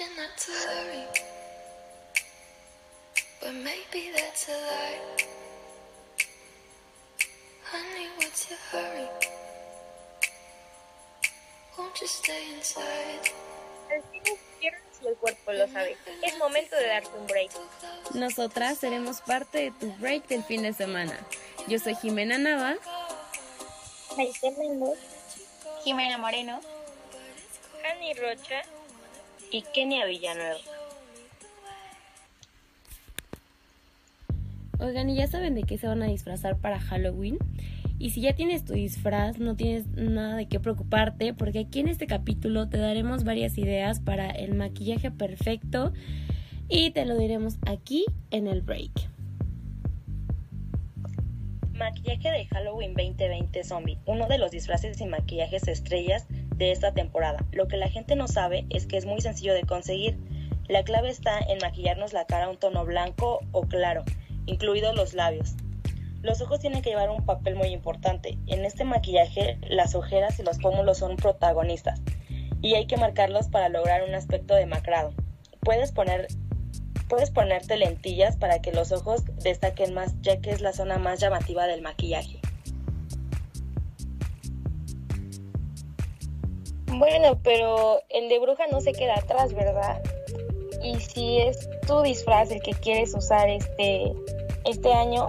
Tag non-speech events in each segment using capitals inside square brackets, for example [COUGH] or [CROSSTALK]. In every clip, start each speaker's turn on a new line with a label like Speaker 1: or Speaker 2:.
Speaker 1: you not to hurry. But maybe that's a lie. Honey, what's your hurry? Won't you stay inside?
Speaker 2: El cuerpo lo sabe. Es momento de darte un break.
Speaker 3: Nosotras seremos parte de tu break del fin de semana. Yo soy Jimena Nava.
Speaker 4: Jimena Moreno.
Speaker 2: Hani Rocha. Y Kenia Villanueva.
Speaker 3: Oigan, ¿y ya saben de qué se van a disfrazar para Halloween? Y si ya tienes tu disfraz, no tienes nada de qué preocuparte, porque aquí en este capítulo te daremos varias ideas para el maquillaje perfecto y te lo diremos aquí en el break.
Speaker 2: Maquillaje de Halloween 2020 Zombie, uno de los disfraces y maquillajes estrellas de esta temporada. Lo que la gente no sabe es que es muy sencillo de conseguir. La clave está en maquillarnos la cara un tono blanco o claro, incluidos los labios. Los ojos tienen que llevar un papel muy importante. En este maquillaje, las ojeras y los pómulos son protagonistas y hay que marcarlos para lograr un aspecto demacrado. Puedes poner puedes ponerte lentillas para que los ojos destaquen más, ya que es la zona más llamativa del maquillaje.
Speaker 4: Bueno, pero el de bruja no se queda atrás, ¿verdad? Y si es tu disfraz el que quieres usar este, este año,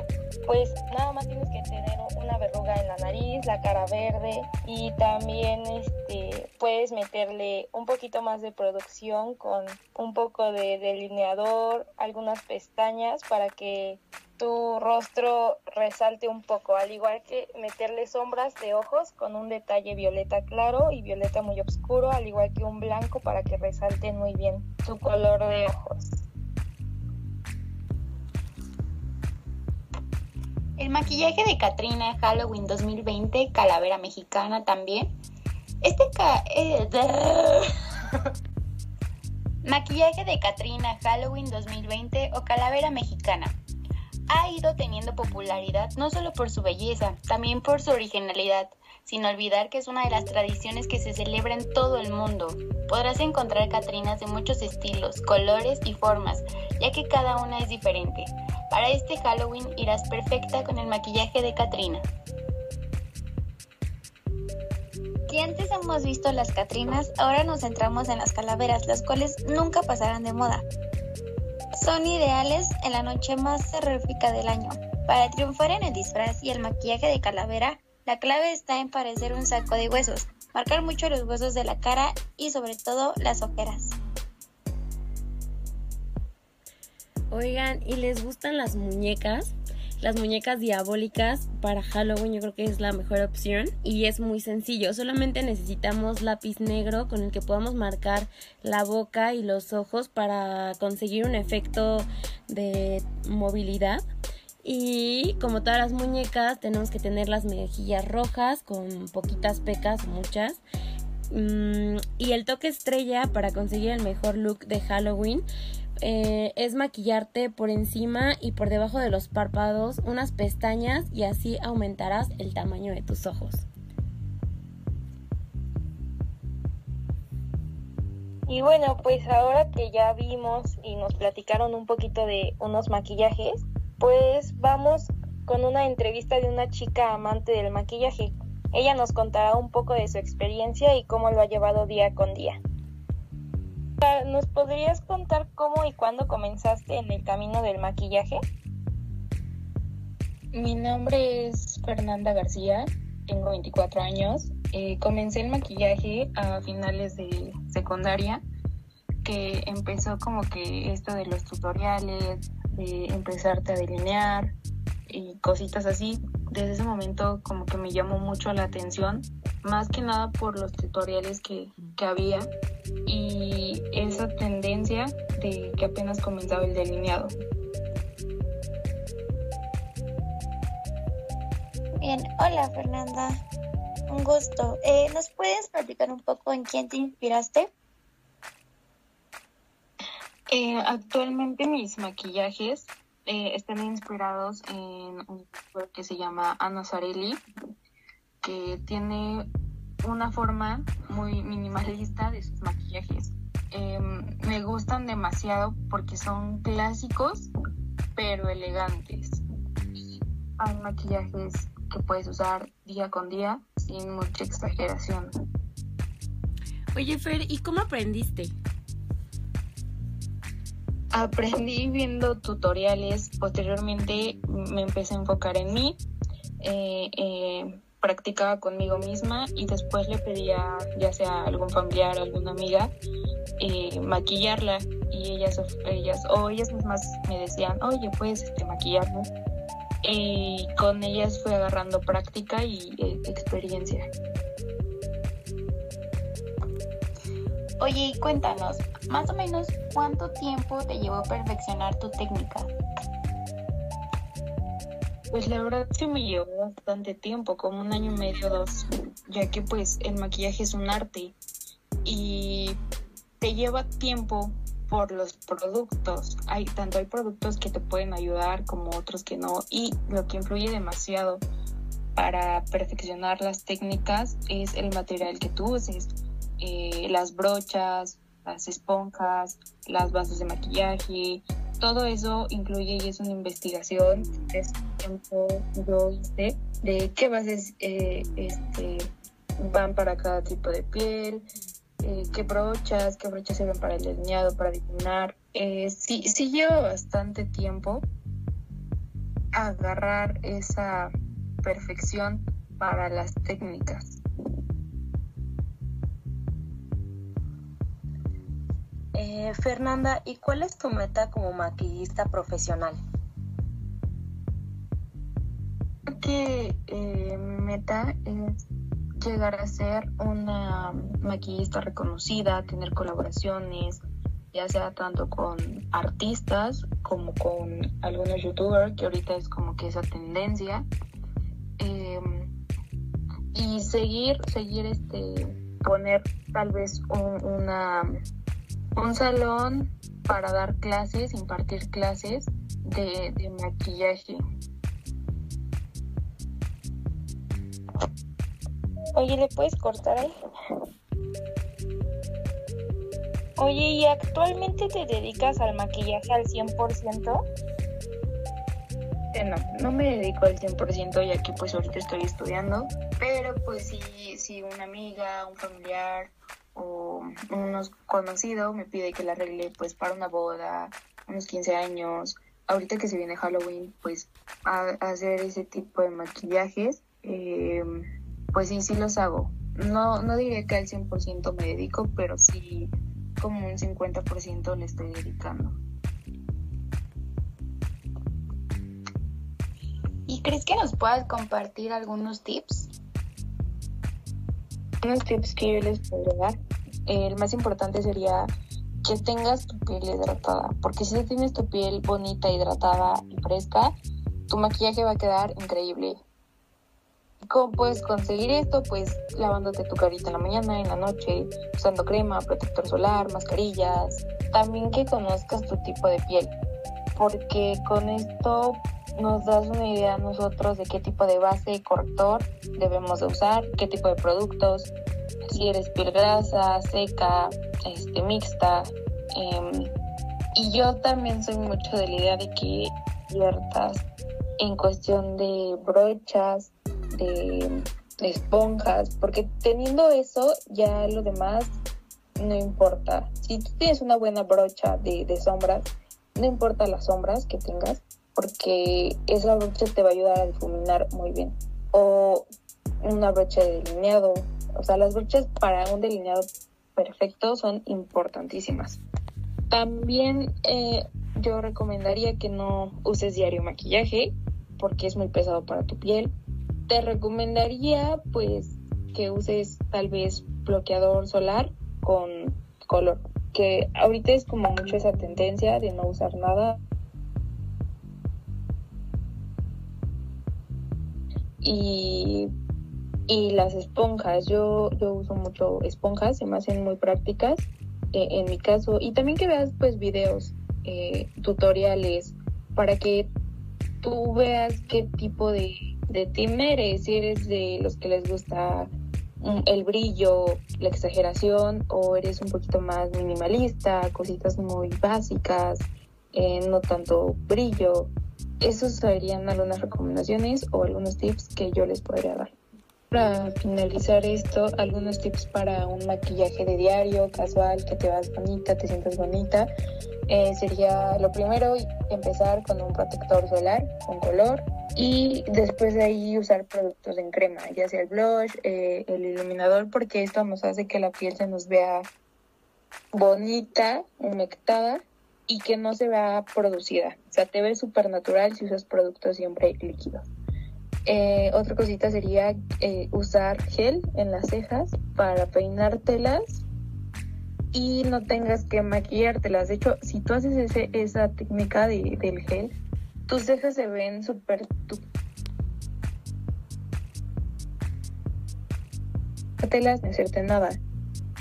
Speaker 4: pues nada más tienes que tener una verruga en la nariz, la cara verde y también este, puedes meterle un poquito más de producción con un poco de delineador, algunas pestañas para que tu rostro resalte un poco, al igual que meterle sombras de ojos con un detalle violeta claro y violeta muy oscuro, al igual que un blanco para que resalten muy bien tu color de ojos.
Speaker 5: El maquillaje de Katrina Halloween 2020, calavera mexicana también. Este eh, [LAUGHS] maquillaje de Katrina Halloween 2020 o calavera mexicana ha ido teniendo popularidad no solo por su belleza, también por su originalidad, sin olvidar que es una de las tradiciones que se celebra en todo el mundo. Podrás encontrar Catrinas de muchos estilos, colores y formas, ya que cada una es diferente. Para este Halloween irás perfecta con el maquillaje de Katrina.
Speaker 4: Si antes hemos visto las Catrinas, ahora nos centramos en las calaveras, las cuales nunca pasarán de moda. Son ideales en la noche más terrorífica del año. Para triunfar en el disfraz y el maquillaje de calavera, la clave está en parecer un saco de huesos, marcar mucho los huesos de la cara y sobre todo las ojeras.
Speaker 3: Oigan, ¿y les gustan las muñecas? Las muñecas diabólicas para Halloween yo creo que es la mejor opción y es muy sencillo. Solamente necesitamos lápiz negro con el que podamos marcar la boca y los ojos para conseguir un efecto de movilidad. Y como todas las muñecas tenemos que tener las mejillas rojas con poquitas pecas, muchas. Mm, y el toque estrella para conseguir el mejor look de Halloween eh, es maquillarte por encima y por debajo de los párpados unas pestañas y así aumentarás el tamaño de tus ojos.
Speaker 4: Y bueno, pues ahora que ya vimos y nos platicaron un poquito de unos maquillajes, pues vamos con una entrevista de una chica amante del maquillaje. Ella nos contará un poco de su experiencia y cómo lo ha llevado día con día. ¿Nos podrías contar cómo y cuándo comenzaste en el camino del maquillaje?
Speaker 6: Mi nombre es Fernanda García, tengo 24 años. Eh, comencé el maquillaje a finales de secundaria, que empezó como que esto de los tutoriales, de empezarte a delinear y cositas así. Desde ese momento como que me llamó mucho la atención, más que nada por los tutoriales que, que había y esa tendencia de que apenas comenzaba el delineado.
Speaker 4: Bien, hola Fernanda, un gusto. Eh, ¿Nos puedes platicar un poco en quién te inspiraste?
Speaker 6: Eh, actualmente mis maquillajes eh, están inspirados en un que se llama Ana Sarelli, que tiene una forma muy minimalista de sus maquillajes. Em, me gustan demasiado porque son clásicos pero elegantes. Hay maquillajes que puedes usar día con día sin mucha exageración.
Speaker 3: Oye, Fer, ¿y cómo aprendiste?
Speaker 6: Aprendí viendo tutoriales, posteriormente me empecé a enfocar en mí, eh, eh, practicaba conmigo misma y después le pedía ya sea a algún familiar o alguna amiga eh, maquillarla y ellas, ellas o ellas mismas me decían, oye, puedes este, maquillarme. Y con ellas fui agarrando práctica y experiencia.
Speaker 5: Oye, y cuéntanos, más o menos, ¿cuánto tiempo te llevó perfeccionar tu técnica?
Speaker 6: Pues la verdad sí me llevó bastante tiempo, como un año y medio, dos, ya que pues el maquillaje es un arte y te lleva tiempo por los productos. Hay tanto hay productos que te pueden ayudar como otros que no y lo que influye demasiado para perfeccionar las técnicas es el material que tú uses eh, las brochas, las esponjas, las bases de maquillaje, todo eso incluye y es una investigación que yo hice de qué bases eh, este, van para cada tipo de piel, eh, qué brochas, qué brochas sirven para el delineado, para difuminar. sí, sí lleva bastante tiempo agarrar esa perfección para las técnicas.
Speaker 2: Eh, Fernanda, ¿y cuál es tu meta como maquillista profesional?
Speaker 6: Que eh, mi meta es llegar a ser una maquillista reconocida, tener colaboraciones, ya sea tanto con artistas como con algunos youtubers, que ahorita es como que esa tendencia. Em, y seguir, seguir este, poner tal vez una un salón para dar clases, impartir clases de, maquillaje.
Speaker 4: Oye, ¿le puedes cortar ahí? Oye, ¿y actualmente te dedicas al maquillaje al 100%?
Speaker 6: Eh, no, no me dedico al 100% ya que pues ahorita estoy estudiando, pero pues si, si una amiga, un familiar o unos conocido me pide que la arregle pues para una boda, unos 15 años, ahorita que se viene Halloween, pues a, hacer ese tipo de maquillajes, eh, pues sí, sí los hago. No, no diré que al 100% me dedico, pero sí como un 50% le estoy dedicando.
Speaker 5: ¿Y crees que nos puedas compartir algunos tips?
Speaker 6: Unos tips que yo les puedo dar el más importante sería que tengas tu piel hidratada, porque si tienes tu piel bonita, hidratada y fresca, tu maquillaje va a quedar increíble. ¿Cómo puedes conseguir esto? Pues lavándote tu carita en la mañana, en la noche, usando crema, protector solar, mascarillas. También que conozcas tu tipo de piel, porque con esto nos das una idea a nosotros de qué tipo de base y corrector debemos de usar, qué tipo de productos, si eres piel grasa, seca, este, mixta. Em, y yo también soy mucho de la idea de que ciertas en cuestión de brochas, de, esponjas, porque teniendo eso ya lo demás no importa. Si tú tienes una buena brocha de, de sombras, no importa las sombras que tengas, porque esa brocha te va a ayudar a difuminar muy bien. O una brocha de delineado, o sea, las brochas para un delineado perfecto son importantísimas. También eh, yo recomendaría que no uses diario maquillaje porque es muy pesado para tu piel. Te recomendaría pues que uses tal vez bloqueador solar con color, que ahorita es como mucho esa tendencia de no usar nada. Y y las esponjas, yo, yo uso mucho esponjas, se me hacen muy prácticas eh, en mi caso. Y también que veas pues videos, eh, tutoriales, para que tú veas qué tipo de, de team eres, si eres de los que les gusta mm, el brillo, la exageración o eres un poquito más minimalista, cositas muy básicas, eh, no tanto brillo. Esos serían algunas recomendaciones o algunos tips que yo les podría dar. Para finalizar esto, algunos tips para un maquillaje de diario, casual, que te vas bonita, te sientas bonita. Eh, sería lo primero empezar con un protector solar con color y después de ahí usar productos en crema, ya sea el blush, eh, el iluminador, porque esto nos hace que la piel se nos vea bonita, humectada y que no se vea producida. O sea, te ve súper natural si usas productos siempre líquidos. Eh, otra cosita sería eh, usar gel en las cejas para peinártelas y no tengas que maquillártelas. De hecho, si tú haces ese, esa técnica de, del gel, tus cejas se ven súper... No te las hacerte nada.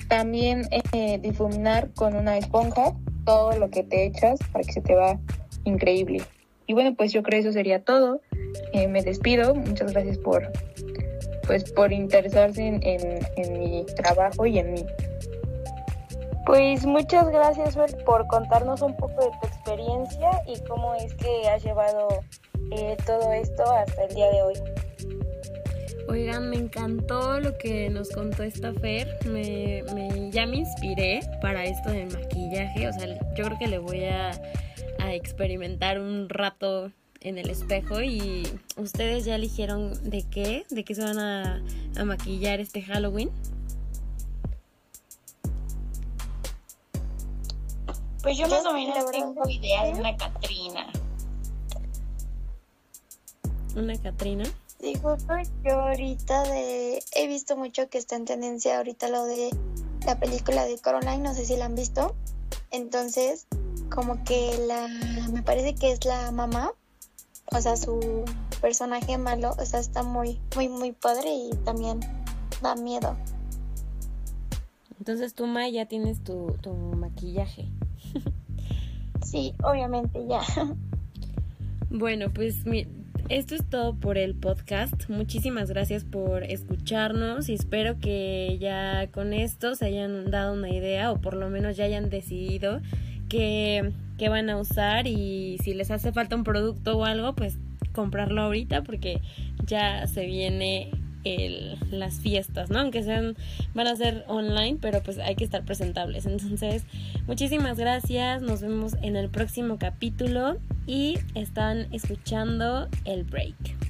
Speaker 6: También eh, difuminar con una esponja todo lo que te echas para que se te va increíble. Y bueno, pues yo creo que eso sería todo. Eh, me despido. Muchas gracias por, pues, por interesarse en, en, mi trabajo y en mí.
Speaker 4: Pues muchas gracias, por contarnos un poco de tu experiencia y cómo es que has llevado eh, todo esto hasta el día de hoy.
Speaker 3: Oigan, me encantó lo que nos contó esta Fer. Me, me, ya me inspiré para esto del maquillaje. O sea, yo creo que le voy a, a experimentar un rato en el espejo y ustedes ya eligieron de qué, de qué se van a, a maquillar este Halloween.
Speaker 5: Pues yo más o menos tengo idea de una Catrina.
Speaker 3: ¿Una Catrina?
Speaker 7: Digo, yo ahorita de he visto mucho que está en tendencia ahorita lo de la película de Coraline, no sé si la han visto. Entonces, como que la me parece que es la mamá, o sea, su personaje malo, o sea, está muy muy muy padre y también da miedo.
Speaker 3: Entonces tú, May, ya tienes tu, tu maquillaje. [LAUGHS]
Speaker 7: sí, obviamente ya.
Speaker 3: Bueno, pues mi, esto es todo por el podcast. Muchísimas gracias por escucharnos y espero que ya con esto se hayan dado una idea o por lo menos ya hayan decidido qué, van a usar y si les hace falta un producto o algo, pues comprarlo ahorita porque ya se viene el, las fiestas, ¿no? Aunque sean, van a ser online, pero pues hay que estar presentables. Entonces, muchísimas gracias, nos vemos en el próximo capítulo y están escuchando el break.